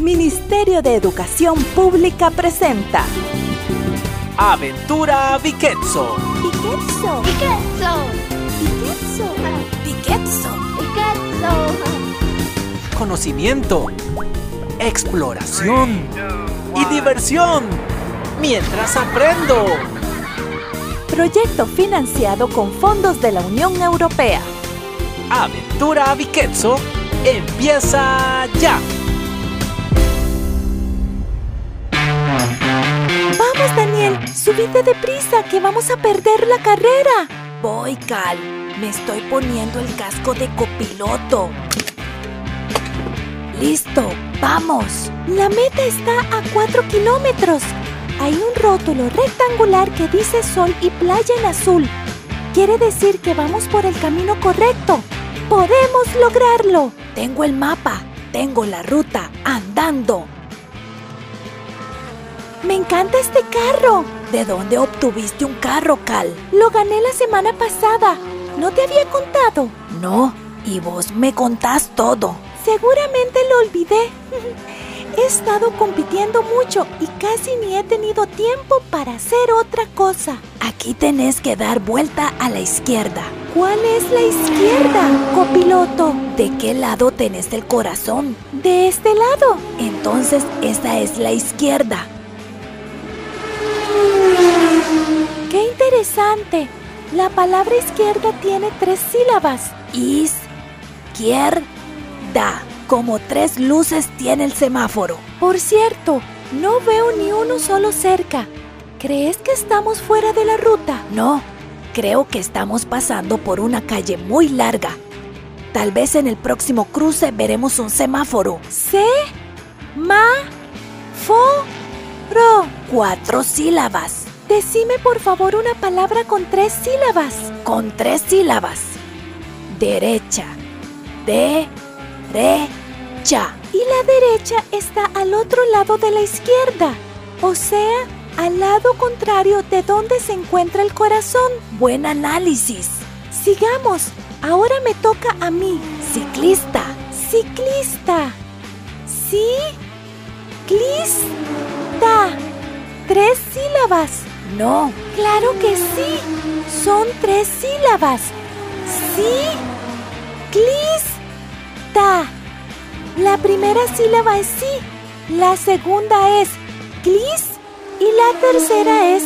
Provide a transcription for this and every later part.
Ministerio de Educación Pública presenta Aventura Viquetso. Viquetso. Viquetso. Viquetso. Viquetso. Viquetso. Conocimiento, exploración y diversión mientras aprendo. Proyecto financiado con fondos de la Unión Europea. Aventura Viquetso empieza ya. Subite deprisa que vamos a perder la carrera. Voy, Cal. Me estoy poniendo el casco de copiloto. Listo, vamos. La meta está a 4 kilómetros. Hay un rótulo rectangular que dice sol y playa en azul. Quiere decir que vamos por el camino correcto. ¡Podemos lograrlo! Tengo el mapa, tengo la ruta, andando. ¡Me encanta este carro! ¿De dónde obtuviste un carro, Cal? Lo gané la semana pasada. ¿No te había contado? No, y vos me contás todo. Seguramente lo olvidé. He estado compitiendo mucho y casi ni he tenido tiempo para hacer otra cosa. Aquí tenés que dar vuelta a la izquierda. ¿Cuál es la izquierda, copiloto? ¿De qué lado tenés el corazón? De este lado. Entonces esa es la izquierda. Interesante! La palabra izquierda tiene tres sílabas. Izquierda. Como tres luces tiene el semáforo. Por cierto, no veo ni uno solo cerca. ¿Crees que estamos fuera de la ruta? No, creo que estamos pasando por una calle muy larga. Tal vez en el próximo cruce veremos un semáforo. Se ma fo ro. Cuatro sílabas. Decime por favor una palabra con tres sílabas. Con tres sílabas. Derecha. De re cha. Y la derecha está al otro lado de la izquierda. O sea, al lado contrario de donde se encuentra el corazón. Buen análisis. Sigamos. Ahora me toca a mí. Ciclista. Ciclista. Ciclista. Tres sílabas. No. Claro que sí. Son tres sílabas. Ciclista. La primera sílaba es sí. La segunda es clis. Y la tercera es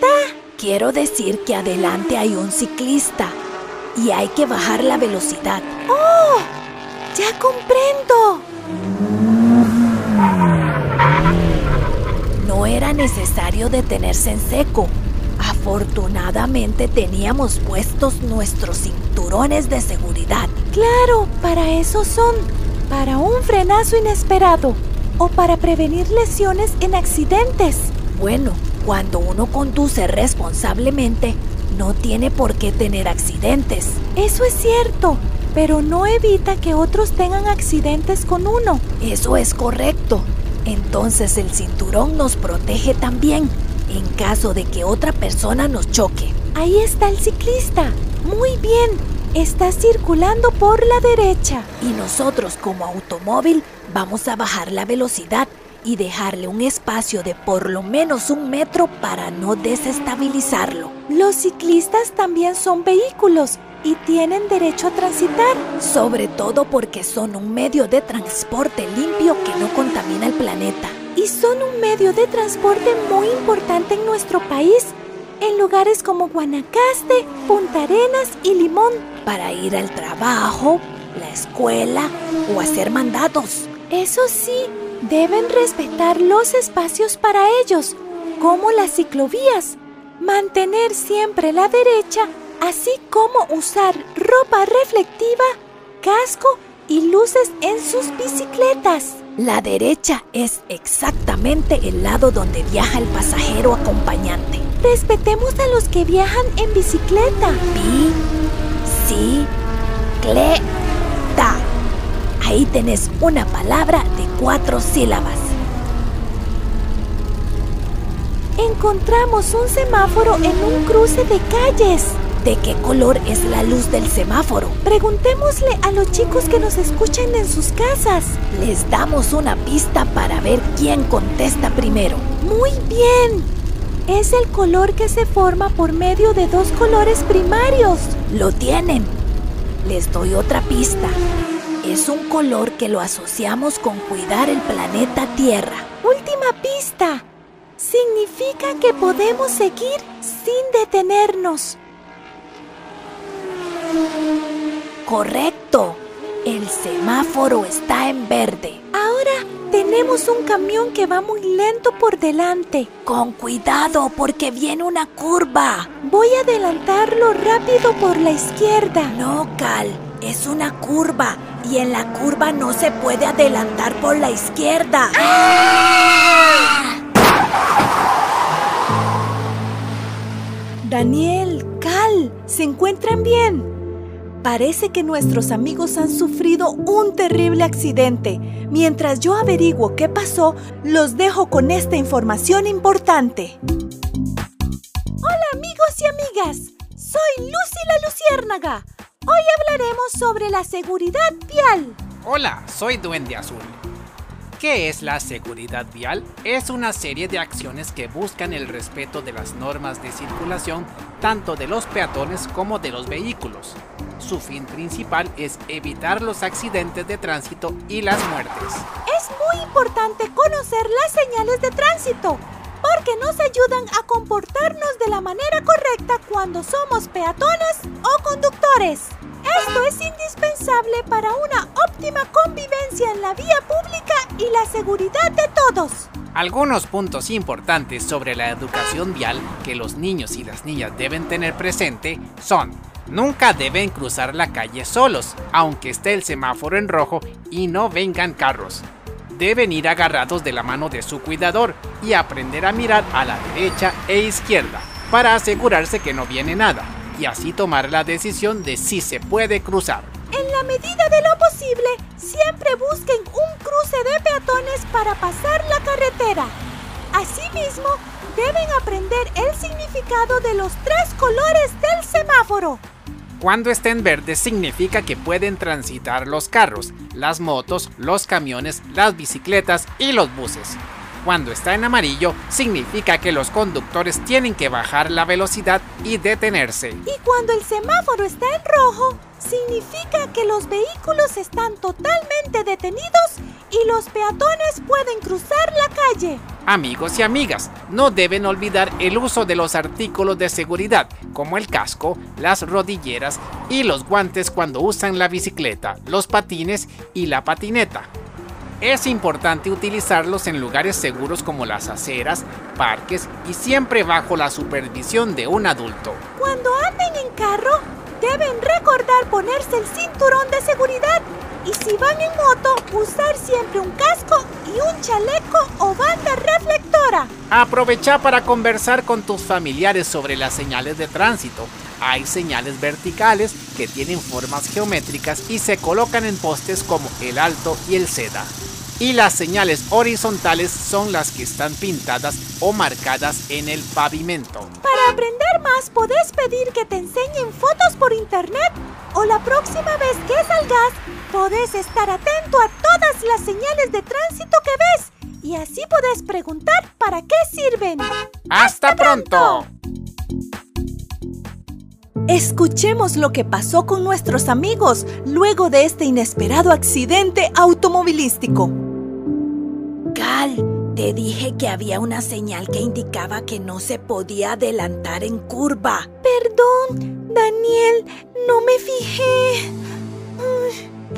ta. Quiero decir que adelante hay un ciclista y hay que bajar la velocidad. ¡Oh! Ya comprendo. No era necesario detenerse en seco. Afortunadamente teníamos puestos nuestros cinturones de seguridad. Claro, para eso son. Para un frenazo inesperado o para prevenir lesiones en accidentes. Bueno, cuando uno conduce responsablemente, no tiene por qué tener accidentes. Eso es cierto, pero no evita que otros tengan accidentes con uno. Eso es correcto. Entonces el cinturón nos protege también en caso de que otra persona nos choque. Ahí está el ciclista. Muy bien. Está circulando por la derecha. Y nosotros como automóvil vamos a bajar la velocidad y dejarle un espacio de por lo menos un metro para no desestabilizarlo. Los ciclistas también son vehículos y tienen derecho a transitar. Sobre todo porque son un medio de transporte limpio que no contamina el planeta. Y son un medio de transporte muy importante en nuestro país, en lugares como Guanacaste, Punta Arenas y Limón. Para ir al trabajo, la escuela o hacer mandatos. Eso sí, deben respetar los espacios para ellos, como las ciclovías, mantener siempre la derecha, así como usar ropa reflectiva, casco y luces en sus bicicletas. La derecha es exactamente el lado donde viaja el pasajero acompañante. Respetemos a los que viajan en bicicleta. Bicicleta. Ahí tenés una palabra de cuatro sílabas. Encontramos un semáforo en un cruce de calles. ¿De qué color es la luz del semáforo? Preguntémosle a los chicos que nos escuchan en sus casas. Les damos una pista para ver quién contesta primero. Muy bien. Es el color que se forma por medio de dos colores primarios. Lo tienen. Les doy otra pista. Es un color que lo asociamos con cuidar el planeta Tierra. Última pista. Significa que podemos seguir sin detenernos. Correcto. El semáforo está en verde. Ahora tenemos un camión que va muy lento por delante. Con cuidado porque viene una curva. Voy a adelantarlo rápido por la izquierda. No, Cal, es una curva y en la curva no se puede adelantar por la izquierda. Daniel, Cal, ¿se encuentran bien? Parece que nuestros amigos han sufrido un terrible accidente. Mientras yo averiguo qué pasó, los dejo con esta información importante. Hola amigos y amigas, soy Lucy la Luciérnaga. Hoy hablaremos sobre la seguridad vial. Hola, soy Duende Azul. ¿Qué es la seguridad vial? Es una serie de acciones que buscan el respeto de las normas de circulación tanto de los peatones como de los vehículos. Su fin principal es evitar los accidentes de tránsito y las muertes. Es muy importante conocer las señales de tránsito porque nos ayudan a comportarnos de la manera correcta cuando somos peatones o conductores. Esto es indispensable para una óptima convivencia en la vía pública y la seguridad de todos. Algunos puntos importantes sobre la educación vial que los niños y las niñas deben tener presente son Nunca deben cruzar la calle solos, aunque esté el semáforo en rojo y no vengan carros. Deben ir agarrados de la mano de su cuidador y aprender a mirar a la derecha e izquierda para asegurarse que no viene nada y así tomar la decisión de si se puede cruzar. En la medida de lo posible, siempre busquen un cruce de peatones para pasar la carretera. Asimismo, deben aprender el significado de los tres colores del semáforo. Cuando esté en verde significa que pueden transitar los carros, las motos, los camiones, las bicicletas y los buses. Cuando está en amarillo significa que los conductores tienen que bajar la velocidad y detenerse. Y cuando el semáforo está en rojo, significa que los vehículos están totalmente detenidos y los peatones pueden cruzar la calle. Amigos y amigas, no deben olvidar el uso de los artículos de seguridad, como el casco, las rodilleras y los guantes cuando usan la bicicleta, los patines y la patineta. Es importante utilizarlos en lugares seguros como las aceras, parques y siempre bajo la supervisión de un adulto. Cuando anden en carro, deben recordar ponerse el cinturón de seguridad y si van en moto, usar siempre un casco y un chaleco o banda reflectora. Aprovecha para conversar con tus familiares sobre las señales de tránsito. Hay señales verticales que tienen formas geométricas y se colocan en postes como el alto y el seda y las señales horizontales son las que están pintadas o marcadas en el pavimento. Para aprender más, podés pedir que te enseñen fotos por internet o la próxima vez que salgas, podés estar atento a todas las señales de tránsito que ves y así podés preguntar para qué sirven. ¡Hasta, pronto! Escuchemos lo que pasó con nuestros amigos luego de este inesperado accidente automovilístico. Cal, te dije que había una señal que indicaba que no se podía adelantar en curva. Perdón, Daniel, no me fijé.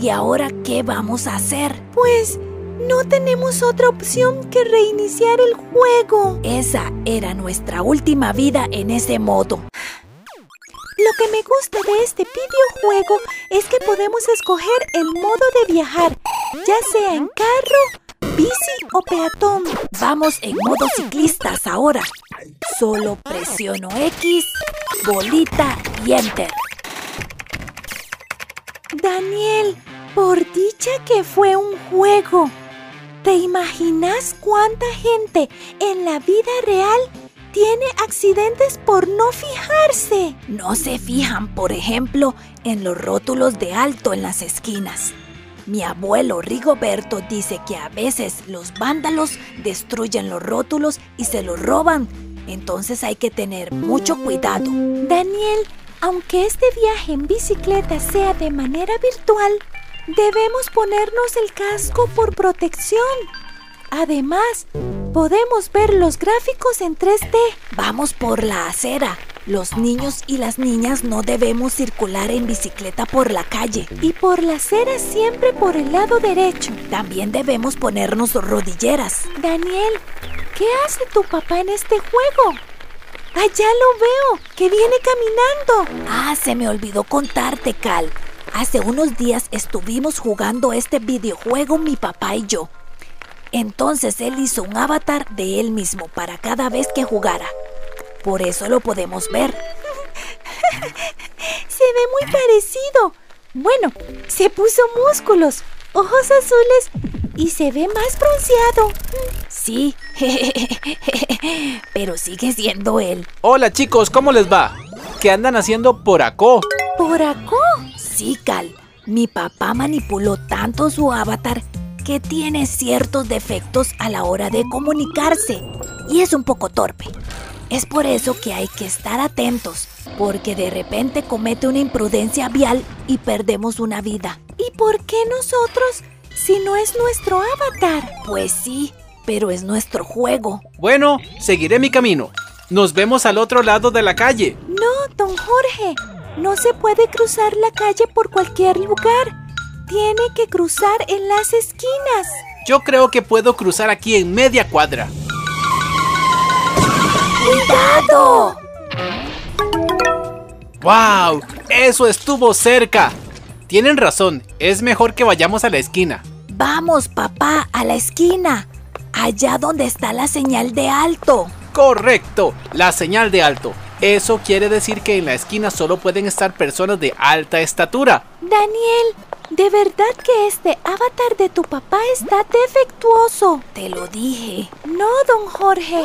¿Y ahora qué vamos a hacer? Pues no tenemos otra opción que reiniciar el juego. Esa era nuestra última vida en ese modo. Lo que me gusta de este videojuego es que podemos escoger el modo de viajar, ya sea en carro, bici o peatón. Vamos en modo ciclistas ahora. Solo presiono X, bolita y Enter. Daniel, por dicha que fue un juego. ¿Te imaginas cuánta gente en la vida real tiene accidentes por no fijarse. No se fijan, por ejemplo, en los rótulos de alto en las esquinas. Mi abuelo Rigoberto dice que a veces los vándalos destruyen los rótulos y se los roban. Entonces hay que tener mucho cuidado. Daniel, aunque este viaje en bicicleta sea de manera virtual, debemos ponernos el casco por protección. Además, podemos ver los gráficos en 3D. Vamos por la acera. Los niños y las niñas no debemos circular en bicicleta por la calle. Y por la acera siempre por el lado derecho. También debemos ponernos rodilleras. Daniel, ¿qué hace tu papá en este juego? Allá lo veo, que viene caminando. Ah, se me olvidó contarte, Cal. Hace unos días estuvimos jugando este videojuego mi papá y yo. Entonces él hizo un avatar de él mismo para cada vez que jugara. Por eso lo podemos ver. se ve muy parecido. Bueno, se puso músculos, ojos azules y se ve más bronceado. Sí, pero sigue siendo él. Hola chicos, ¿cómo les va? ¿Qué andan haciendo por acá? ¿Por acá? Sí, Cal. Mi papá manipuló tanto su avatar que tiene ciertos defectos a la hora de comunicarse y es un poco torpe. Es por eso que hay que estar atentos, porque de repente comete una imprudencia vial y perdemos una vida. ¿Y por qué nosotros si no es nuestro avatar? Pues sí, pero es nuestro juego. Bueno, seguiré mi camino. Nos vemos al otro lado de la calle. No, don Jorge, no se puede cruzar la calle por cualquier lugar. Tiene que cruzar en las esquinas. Yo creo que puedo cruzar aquí en media cuadra. ¡Cuidado! ¡Wow! Eso estuvo cerca. Tienen razón, es mejor que vayamos a la esquina. Vamos, papá, a la esquina. Allá donde está la señal de alto. Correcto, la señal de alto. Eso quiere decir que en la esquina solo pueden estar personas de alta estatura. Daniel, ¿De verdad que este avatar de tu papá está defectuoso? Te lo dije. No, don Jorge.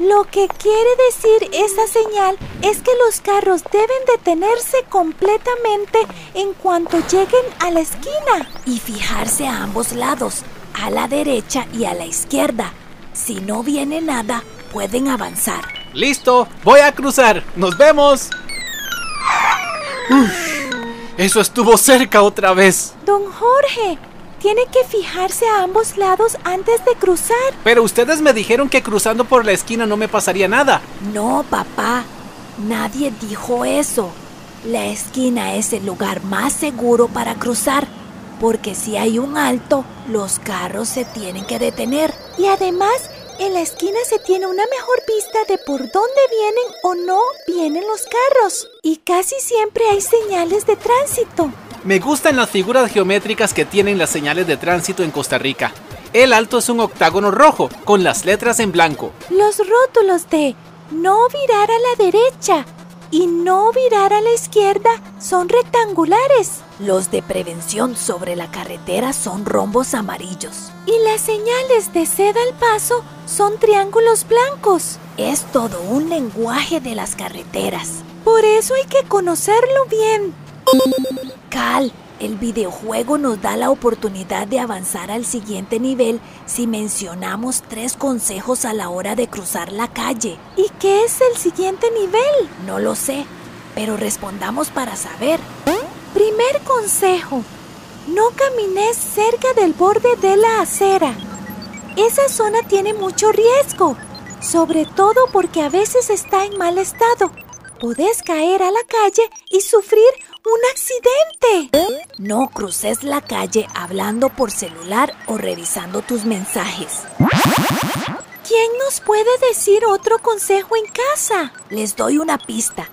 Lo que quiere decir esa señal es que los carros deben detenerse completamente en cuanto lleguen a la esquina. Y fijarse a ambos lados, a la derecha y a la izquierda. Si no viene nada, pueden avanzar. Listo, voy a cruzar. Nos vemos. Eso estuvo cerca otra vez. Don Jorge, tiene que fijarse a ambos lados antes de cruzar. Pero ustedes me dijeron que cruzando por la esquina no me pasaría nada. No, papá. Nadie dijo eso. La esquina es el lugar más seguro para cruzar, porque si hay un alto, los carros se tienen que detener. Y además, en la esquina se tiene una mejor vista de por dónde vienen o no vienen los carros. Y casi siempre hay señales de tránsito. Me gustan las figuras geométricas que tienen las señales de tránsito en Costa Rica. El alto es un octágono rojo con las letras en blanco. Los rótulos de no virar a la derecha y no virar a la izquierda son rectangulares. Los de prevención sobre la carretera son rombos amarillos. Y las señales de ceda al paso son triángulos blancos. Es todo un lenguaje de las carreteras. Por eso hay que conocerlo bien. Cal, el videojuego nos da la oportunidad de avanzar al siguiente nivel si mencionamos tres consejos a la hora de cruzar la calle. ¿Y qué es el siguiente nivel? No lo sé, pero respondamos para saber. Primer consejo. No camines cerca del borde de la acera. Esa zona tiene mucho riesgo, sobre todo porque a veces está en mal estado. Podés caer a la calle y sufrir ¡Un accidente! No cruces la calle hablando por celular o revisando tus mensajes. ¿Quién nos puede decir otro consejo en casa? Les doy una pista.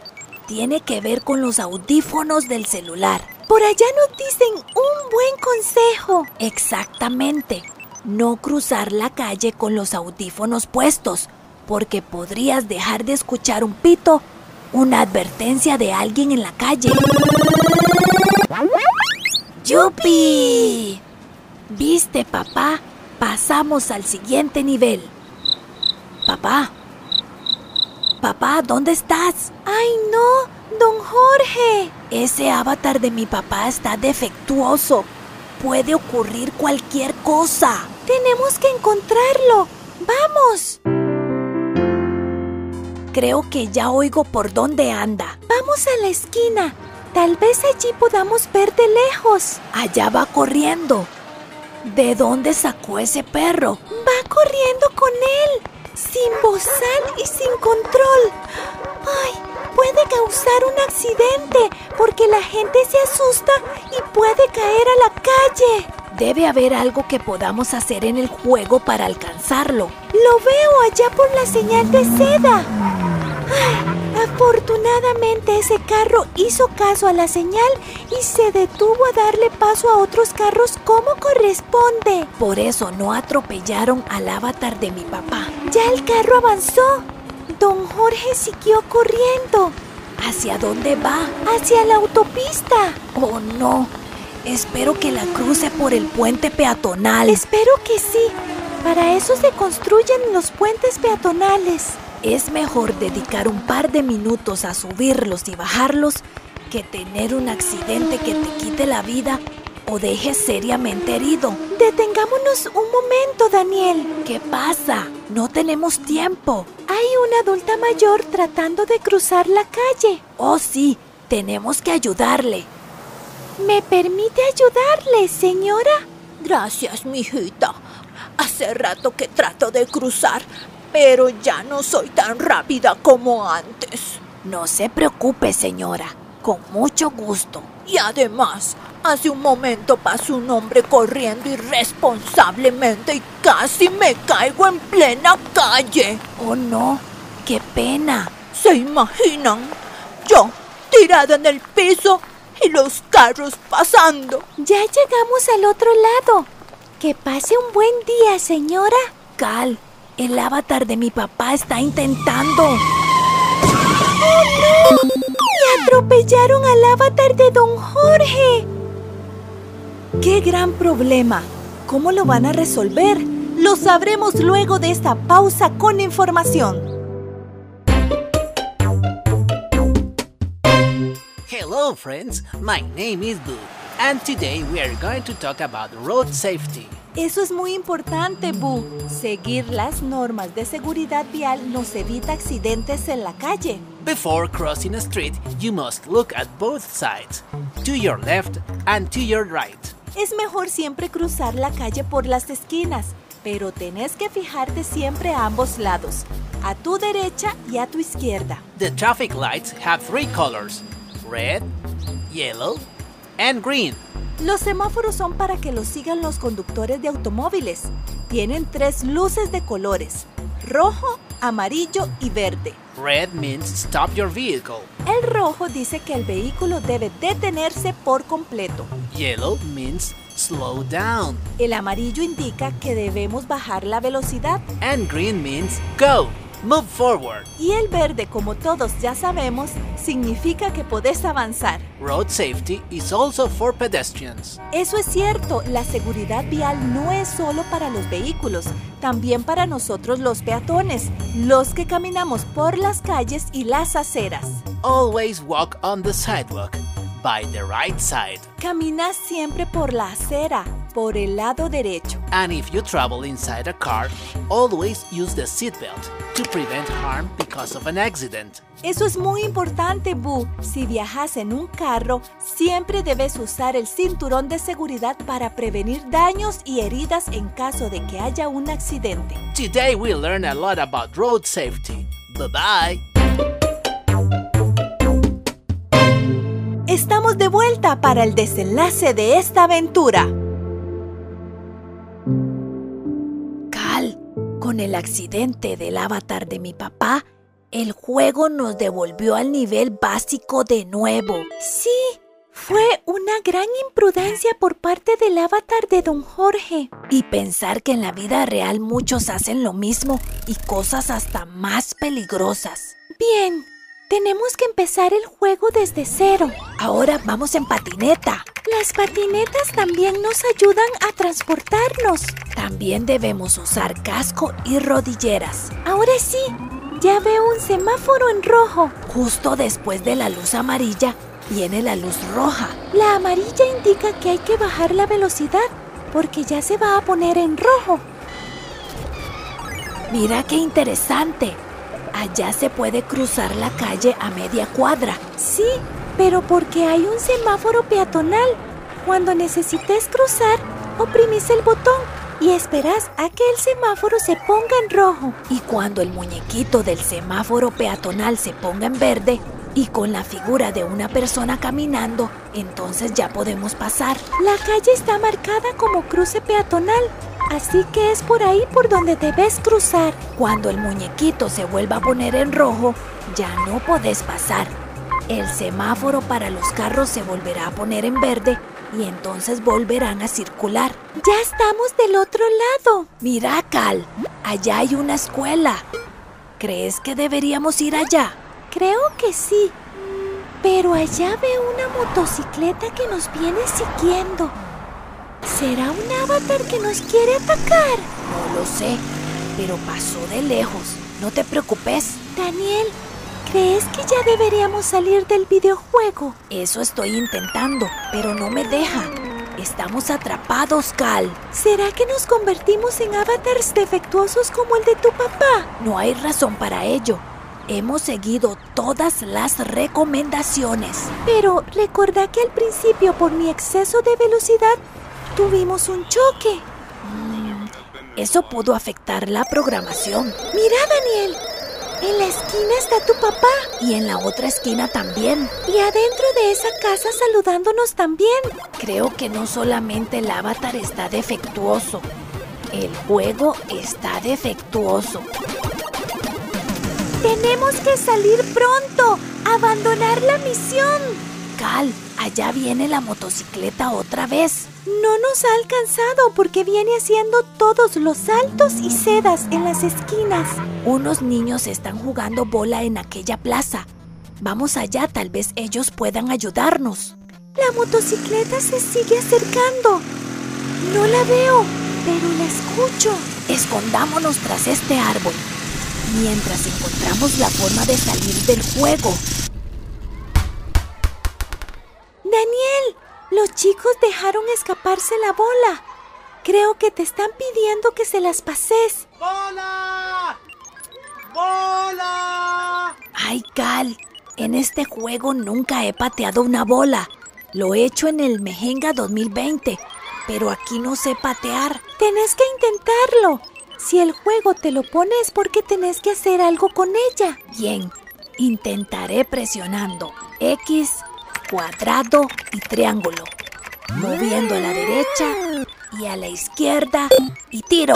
Tiene que ver con los audífonos del celular. Por allá nos dicen un buen consejo. Exactamente. No cruzar la calle con los audífonos puestos, porque podrías dejar de escuchar un pito una advertencia de alguien en la calle. ¡Yupi! ¿Viste, papá? Pasamos al siguiente nivel. Papá, Papá, ¿dónde estás? ¡Ay, no! ¡Don Jorge! Ese avatar de mi papá está defectuoso. Puede ocurrir cualquier cosa. Tenemos que encontrarlo. ¡Vamos! Creo que ya oigo por dónde anda. Vamos a la esquina. Tal vez allí podamos ver de lejos. Allá va corriendo. ¿De dónde sacó ese perro? Va corriendo con él, sin bozal y sin control. ¡Ay! Puede causar un accidente porque la gente se asusta y puede caer a la calle. Debe haber algo que podamos hacer en el juego para alcanzarlo. Lo veo allá por la señal de seda. Afortunadamente ese carro hizo caso a la señal y se detuvo a darle paso a otros carros como corresponde. Por eso no atropellaron al avatar de mi papá. Ya el carro avanzó. Don Jorge siguió corriendo. ¿Hacia dónde va? Hacia la autopista. Oh, no. Espero que la cruce por el puente peatonal. Espero que sí. Para eso se construyen los puentes peatonales. Es mejor dedicar un par de minutos a subirlos y bajarlos que tener un accidente que te quite la vida o deje seriamente herido. Detengámonos un momento, Daniel. ¿Qué pasa? No tenemos tiempo. Hay una adulta mayor tratando de cruzar la calle. Oh, sí, tenemos que ayudarle. ¿Me permite ayudarle, señora? Gracias, mijita. Hace rato que trato de cruzar, pero ya no soy tan rápida como antes. No se preocupe, señora. Con mucho gusto. Y además, hace un momento pasó un hombre corriendo irresponsablemente y casi me caigo en plena calle. Oh, no. ¡Qué pena! ¿Se imaginan? Yo, tirada en el piso y los carros pasando. Ya llegamos al otro lado. Que pase un buen día, señora. Cal, el avatar de mi papá está intentando. ¡Oh, no! Y atropellaron al avatar de don Jorge. ¡Qué gran problema! ¿Cómo lo van a resolver? Lo sabremos luego de esta pausa con información. Hello friends, my name is Boo and today we are going to talk about road safety. Eso es muy importante, Boo. Seguir las normas de seguridad vial nos evita accidentes en la calle. Before crossing a street, you must look at both sides, to your left and to your right. Es mejor siempre cruzar la calle por las esquinas, pero tenés que fijarte siempre a ambos lados, a tu derecha y a tu izquierda. The traffic lights have three colors, red, yellow, and green. Los semáforos son para que los sigan los conductores de automóviles. Tienen tres luces de colores, rojo, amarillo y verde. Red means stop your vehicle. El rojo dice que el vehículo debe detenerse por completo. Yellow means slow down. El amarillo indica que debemos bajar la velocidad. And green means go, move forward. Y el verde, como todos ya sabemos, significa que podés avanzar. Road safety is also for pedestrians. Eso es cierto, la seguridad vial no es solo para los vehículos, también para nosotros los peatones, los que caminamos por las calles y las aceras. Always walk on the sidewalk by the right side. Camina siempre por la acera, por el lado derecho. And if you travel inside a car, always use the seatbelt to prevent harm because of an accident. Eso es muy importante, Boo. Si viajas en un carro, siempre debes usar el cinturón de seguridad para prevenir daños y heridas en caso de que haya un accidente. Today we learn a lot about road safety. Bye bye. Estamos de vuelta para el desenlace de esta aventura. Con el accidente del avatar de mi papá, el juego nos devolvió al nivel básico de nuevo. Sí, fue una gran imprudencia por parte del avatar de don Jorge. Y pensar que en la vida real muchos hacen lo mismo y cosas hasta más peligrosas. Bien, tenemos que empezar el juego desde cero. Ahora vamos en patineta. Las patinetas también nos ayudan a transportarnos. También debemos usar casco y rodilleras. Ahora sí, Ya veo un semáforo en rojo. Justo después de la luz amarilla viene la luz roja. La amarilla indica que hay que bajar la velocidad porque ya se va a poner en rojo. Mira qué interesante. Allá se puede cruzar la calle a media cuadra. Sí, pero porque hay un semáforo peatonal. Cuando necesites cruzar, oprimís el botón y esperas a que el semáforo se ponga en rojo. Y cuando el muñequito del semáforo peatonal se ponga en verde y con la figura de una persona caminando, entonces ya podemos pasar. La calle está marcada como cruce peatonal, así que es por ahí por donde debes cruzar. Cuando el muñequito se vuelva a poner en rojo, ya no podés pasar. El semáforo para los carros se volverá a poner en verde y entonces volverán a circular. Ya estamos del otro lado. Mira, Cal, allá hay una escuela. ¿Crees que deberíamos ir allá? Creo que sí. Pero allá veo una motocicleta que nos viene siguiendo. ¿Será un avatar que nos quiere atacar? No lo sé, pero pasó de lejos. No te preocupes. Daniel, ¿crees que ya deberíamos salir del videojuego? Eso estoy intentando, pero no me deja. Estamos atrapados, Cal. ¿Será que nos convertimos en avatars defectuosos como el de tu papá? No hay razón para ello. Hemos seguido todas las recomendaciones. Pero recordá que al principio, por mi exceso de velocidad, tuvimos un choque. Mm, eso pudo afectar la programación. Mira, Daniel. En la esquina está tu papá. Y en la otra esquina también. Y adentro de esa casa saludándonos también. Creo que no solamente el avatar está defectuoso. El juego está defectuoso. Tenemos que salir pronto. Abandonar la misión. Cal, allá viene la motocicleta otra vez. No nos ha alcanzado porque viene haciendo todos los saltos y sedas en las esquinas. Unos niños están jugando bola en aquella plaza. Vamos allá, tal vez ellos puedan ayudarnos. La motocicleta se sigue acercando. No la veo, pero la escucho. Escondámonos tras este árbol mientras encontramos la forma de salir del juego. Daniel, los chicos dejaron escaparse la bola. Creo que te están pidiendo que se las pases. ¡Bola! ¡Bola! Ay, Cal, en este juego nunca he pateado una bola. Lo he hecho en el Mejenga 2020, pero aquí no sé patear. Tenés que intentarlo. Si el juego te lo pone es porque tenés que hacer algo con ella. Bien, intentaré presionando X, cuadrado y triángulo. Moviendo a la derecha y a la izquierda y tiro.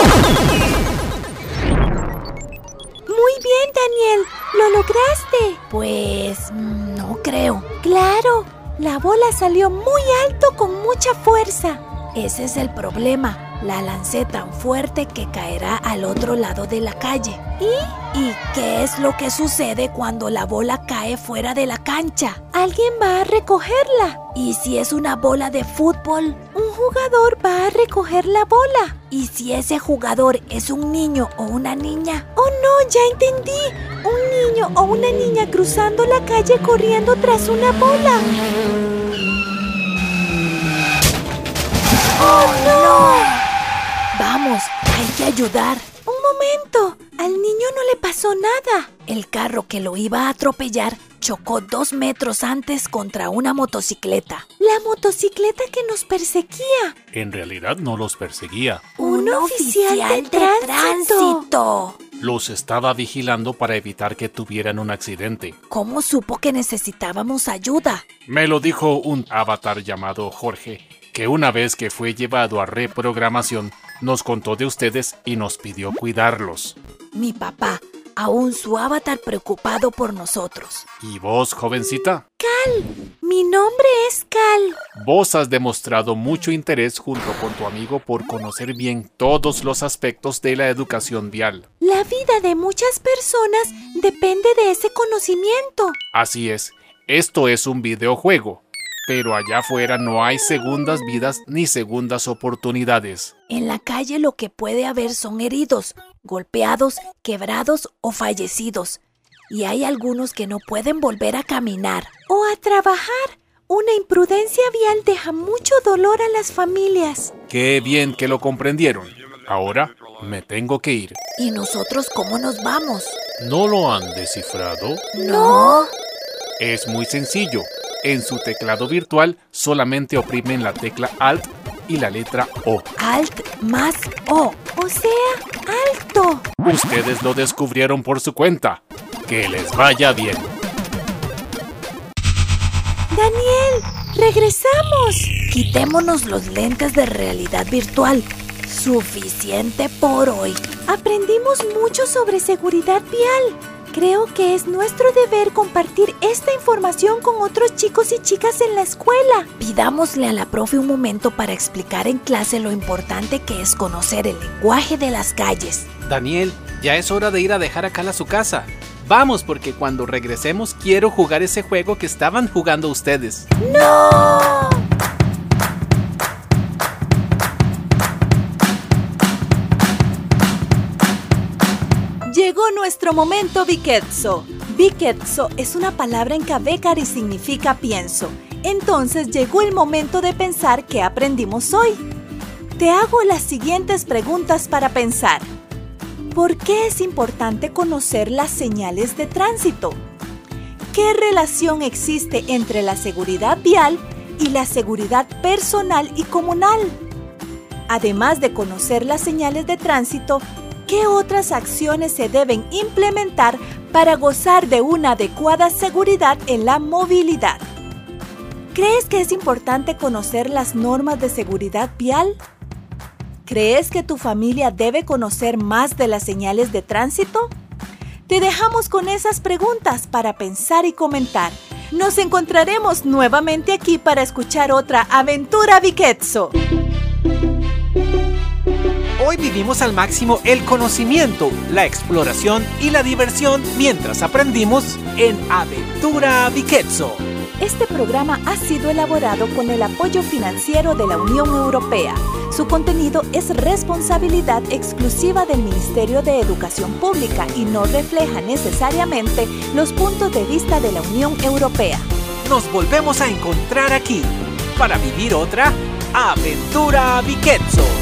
Muy bien, Daniel. Lo lograste. Pues no creo. Claro, la bola salió muy alto con mucha fuerza. Ese es el problema. La lancé tan fuerte que caerá al otro lado de la calle. ¿Y? ¿Y qué es lo que sucede cuando la bola cae fuera de la cancha? Alguien va a recogerla. ¿Y si es una bola de fútbol? Un jugador va a recoger la bola. ¿Y si ese jugador es un niño o una niña? Oh no, ya entendí. Un niño o una niña cruzando la calle corriendo tras una bola. ¡Oh no! Vamos, hay que ayudar. Un momento, al niño no le pasó nada. El carro que lo iba a atropellar chocó dos metros antes contra una motocicleta. La motocicleta que nos perseguía. En realidad no los perseguía. Un, oficial, de, tránsito. Los estaba vigilando para evitar que tuvieran un accidente. ¿Cómo supo que necesitábamos ayuda? Me lo dijo un avatar llamado Jorge, que una vez que fue llevado a reprogramación, nos contó de ustedes y nos pidió cuidarlos. Mi papá, aún su avatar preocupado por nosotros. ¿Y vos, jovencita? Cal, mi nombre es Cal. Vos has demostrado mucho interés junto con tu amigo por conocer bien todos los aspectos de la educación vial. La vida de muchas personas depende de ese conocimiento. Así es, esto es un videojuego pero allá afuera no hay segundas vidas ni segundas oportunidades. En la calle lo que puede haber son heridos, golpeados, quebrados o fallecidos. Y hay algunos que no pueden volver a caminar. O a trabajar. Una imprudencia vial deja mucho dolor a las familias. Qué bien que lo comprendieron. Ahora me tengo que ir. ¿Y nosotros cómo nos vamos? ¿No lo han descifrado? No. Es muy sencillo. En su teclado virtual solamente oprimen la tecla Alt y la letra O. Alt más O. O sea, alto. Ustedes lo descubrieron por su cuenta. Que les vaya bien. Daniel, regresamos. Quitémonos los lentes de realidad virtual. Suficiente por hoy. Aprendimos mucho sobre seguridad vial. Creo que es nuestro deber compartir esta información con otros chicos y chicas en la escuela. Pidámosle a la profe un momento para explicar en clase lo importante que es conocer el lenguaje de las calles. Daniel, ya es hora de ir a dejar a Cal a su casa. Vamos, porque cuando regresemos quiero jugar ese juego que estaban jugando ustedes. ¡No! Nuestro momento Biketso. Biketso es una palabra en Kabekar y significa pienso. Entonces llegó el momento de pensar qué aprendimos hoy. Te hago las siguientes preguntas para pensar. ¿Por qué es importante conocer las señales de tránsito? ¿Qué relación existe entre la seguridad vial y la seguridad personal y comunal? Además de conocer las señales de tránsito, ¿qué otras acciones se deben implementar para gozar de una adecuada seguridad en la movilidad? ¿Crees que es importante conocer las normas de seguridad vial? ¿Crees que tu familia debe conocer más de las señales de tránsito? Te dejamos con esas preguntas para pensar y comentar. Nos encontraremos nuevamente aquí para escuchar otra aventura Biketso. Hoy vivimos al máximo el conocimiento, la exploración y la diversión mientras aprendimos en Aventura Biketso. Este programa ha sido elaborado con el apoyo financiero de la Unión Europea. Su contenido es responsabilidad exclusiva del Ministerio de Educación Pública y no refleja necesariamente los puntos de vista de la Unión Europea. Nos volvemos a encontrar aquí para vivir otra Aventura Biketso.